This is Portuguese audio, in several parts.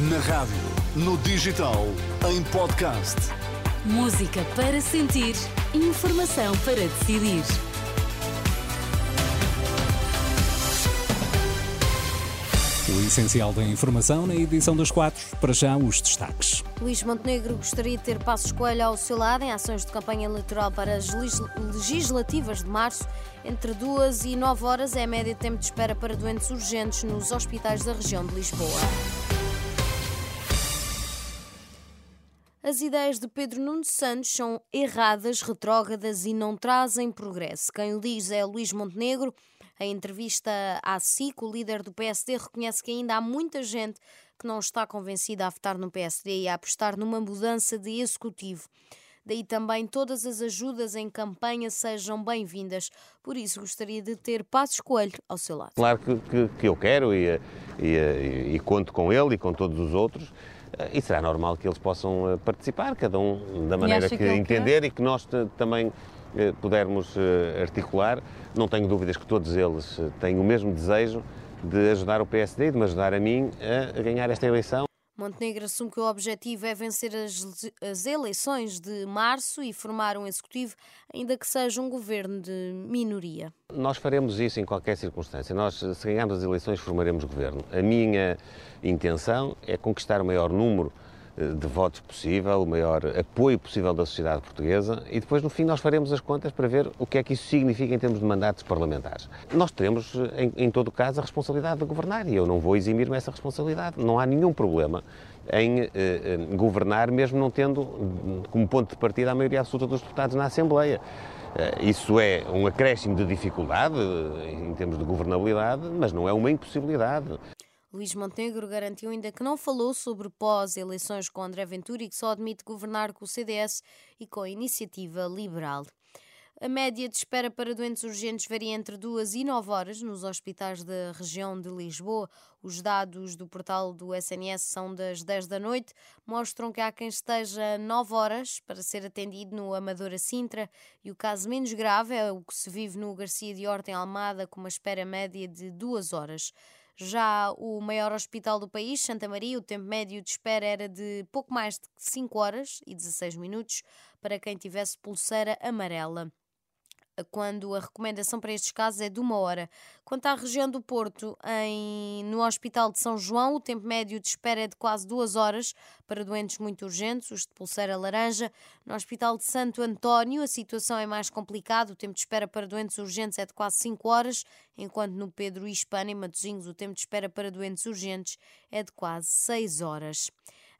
Na rádio, no digital, em podcast. Música para sentir, informação para decidir. O essencial da informação na edição das quatro, para já os destaques. Luís Montenegro gostaria de ter Passos Coelho ao seu lado em ações de campanha eleitoral para as legislativas de março. Entre duas e nove horas é a média de tempo de espera para doentes urgentes nos hospitais da região de Lisboa. As ideias de Pedro Nuno Santos são erradas, retrógradas e não trazem progresso. Quem o diz é Luís Montenegro. Em entrevista à SIC, o líder do PSD reconhece que ainda há muita gente que não está convencida a votar no PSD e a apostar numa mudança de executivo. Daí também todas as ajudas em campanha sejam bem-vindas. Por isso, gostaria de ter Passos Coelho ao seu lado. Claro que, que, que eu quero e, e, e, e conto com ele e com todos os outros. Eh, e será normal que eles possam eh, participar, cada um da maneira que, que entender e que nós também eh, pudermos articular. Não tenho dúvidas que todos eles têm o mesmo desejo de ajudar o PSD e de me ajudar a mim a ganhar esta eleição. Montenegro assume que o objetivo é vencer as, as, eleições de março e formar um executivo, ainda que seja um governo de minoria. Nós faremos isso em qualquer circunstância. Nós, se ganharmos as eleições, formaremos governo. A minha intenção é conquistar o maior número de votos possível, o maior apoio possível da sociedade portuguesa e depois, no fim, nós faremos as contas para ver o que é que isso significa em termos de mandatos parlamentares. Nós teremos, em, em todo caso, a responsabilidade de governar e eu não vou eximir-me essa responsabilidade. Não há nenhum problema em eh, eh, governar, mesmo não tendo como ponto de partida a maioria absoluta dos deputados na Assembleia. Eh, isso é um acréscimo de dificuldade em termos de governabilidade, mas não é uma impossibilidade. Luís Montenegro garantiu ainda que não falou sobre pós-eleições com André Ventura e que só admite governar com o CDS e com a iniciativa liberal. A média de espera para doentes urgentes varia entre duas e nove horas nos hospitais da região de Lisboa. Os dados do portal do SNS são das 10 da noite, mostram que há quem esteja nove horas para ser atendido no Amadora Sintra e o caso menos grave é o que se vive no Garcia de Horta em Almada, com uma espera média de duas horas. Já o maior hospital do país, Santa Maria, o tempo médio de espera era de pouco mais de 5 horas e 16 minutos para quem tivesse pulseira amarela quando a recomendação para estes casos é de uma hora. Quanto à região do Porto, em, no Hospital de São João, o tempo médio de espera é de quase duas horas para doentes muito urgentes, os de pulseira laranja. No Hospital de Santo António, a situação é mais complicada, o tempo de espera para doentes urgentes é de quase 5 horas, enquanto no Pedro Hispana, em Matosinhos, o tempo de espera para doentes urgentes é de quase 6 horas.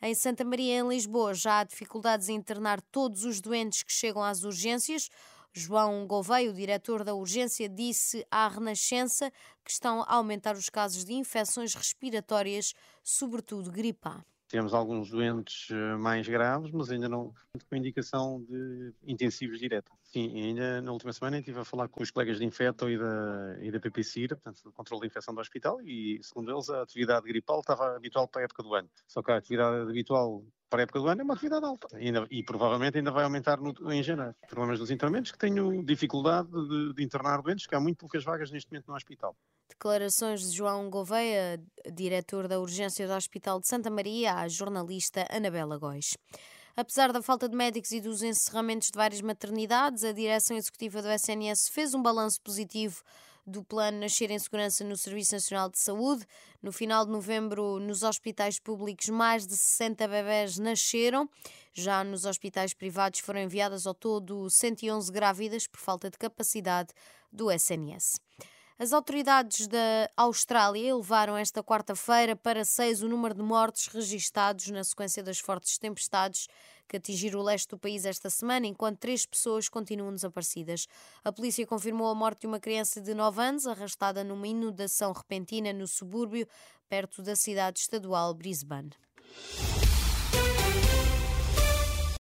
Em Santa Maria, em Lisboa, já há dificuldades em internar todos os doentes que chegam às urgências. João Gouveia, o diretor da urgência, disse à Renascença que estão a aumentar os casos de infecções respiratórias, sobretudo gripe A. Temos alguns doentes eh, mais graves, mas ainda não com indicação de intensivos direta. Sim, ainda na última semana estive a falar com os colegas de Infeto e da, e da PPCIR, portanto, do controle de infecção do hospital, e segundo eles a atividade gripal estava habitual para a época do ano. Só que a atividade habitual para a época do ano é uma atividade alta e, ainda, e provavelmente ainda vai aumentar no, em janeiro. Problemas dos internamentos que tenho dificuldade de, de internar doentes, que há muito poucas vagas neste momento no hospital. Declarações de João Gouveia, diretor da urgência do Hospital de Santa Maria, à jornalista Anabela Góis. Apesar da falta de médicos e dos encerramentos de várias maternidades, a direção executiva do SNS fez um balanço positivo do plano Nascer em Segurança no Serviço Nacional de Saúde. No final de novembro, nos hospitais públicos, mais de 60 bebés nasceram. Já nos hospitais privados foram enviadas ao todo 111 grávidas por falta de capacidade do SNS. As autoridades da Austrália elevaram esta quarta-feira para seis o número de mortes registados na sequência das fortes tempestades que atingiram o leste do país esta semana, enquanto três pessoas continuam desaparecidas. A polícia confirmou a morte de uma criança de 9 anos, arrastada numa inundação repentina no subúrbio, perto da cidade estadual Brisbane.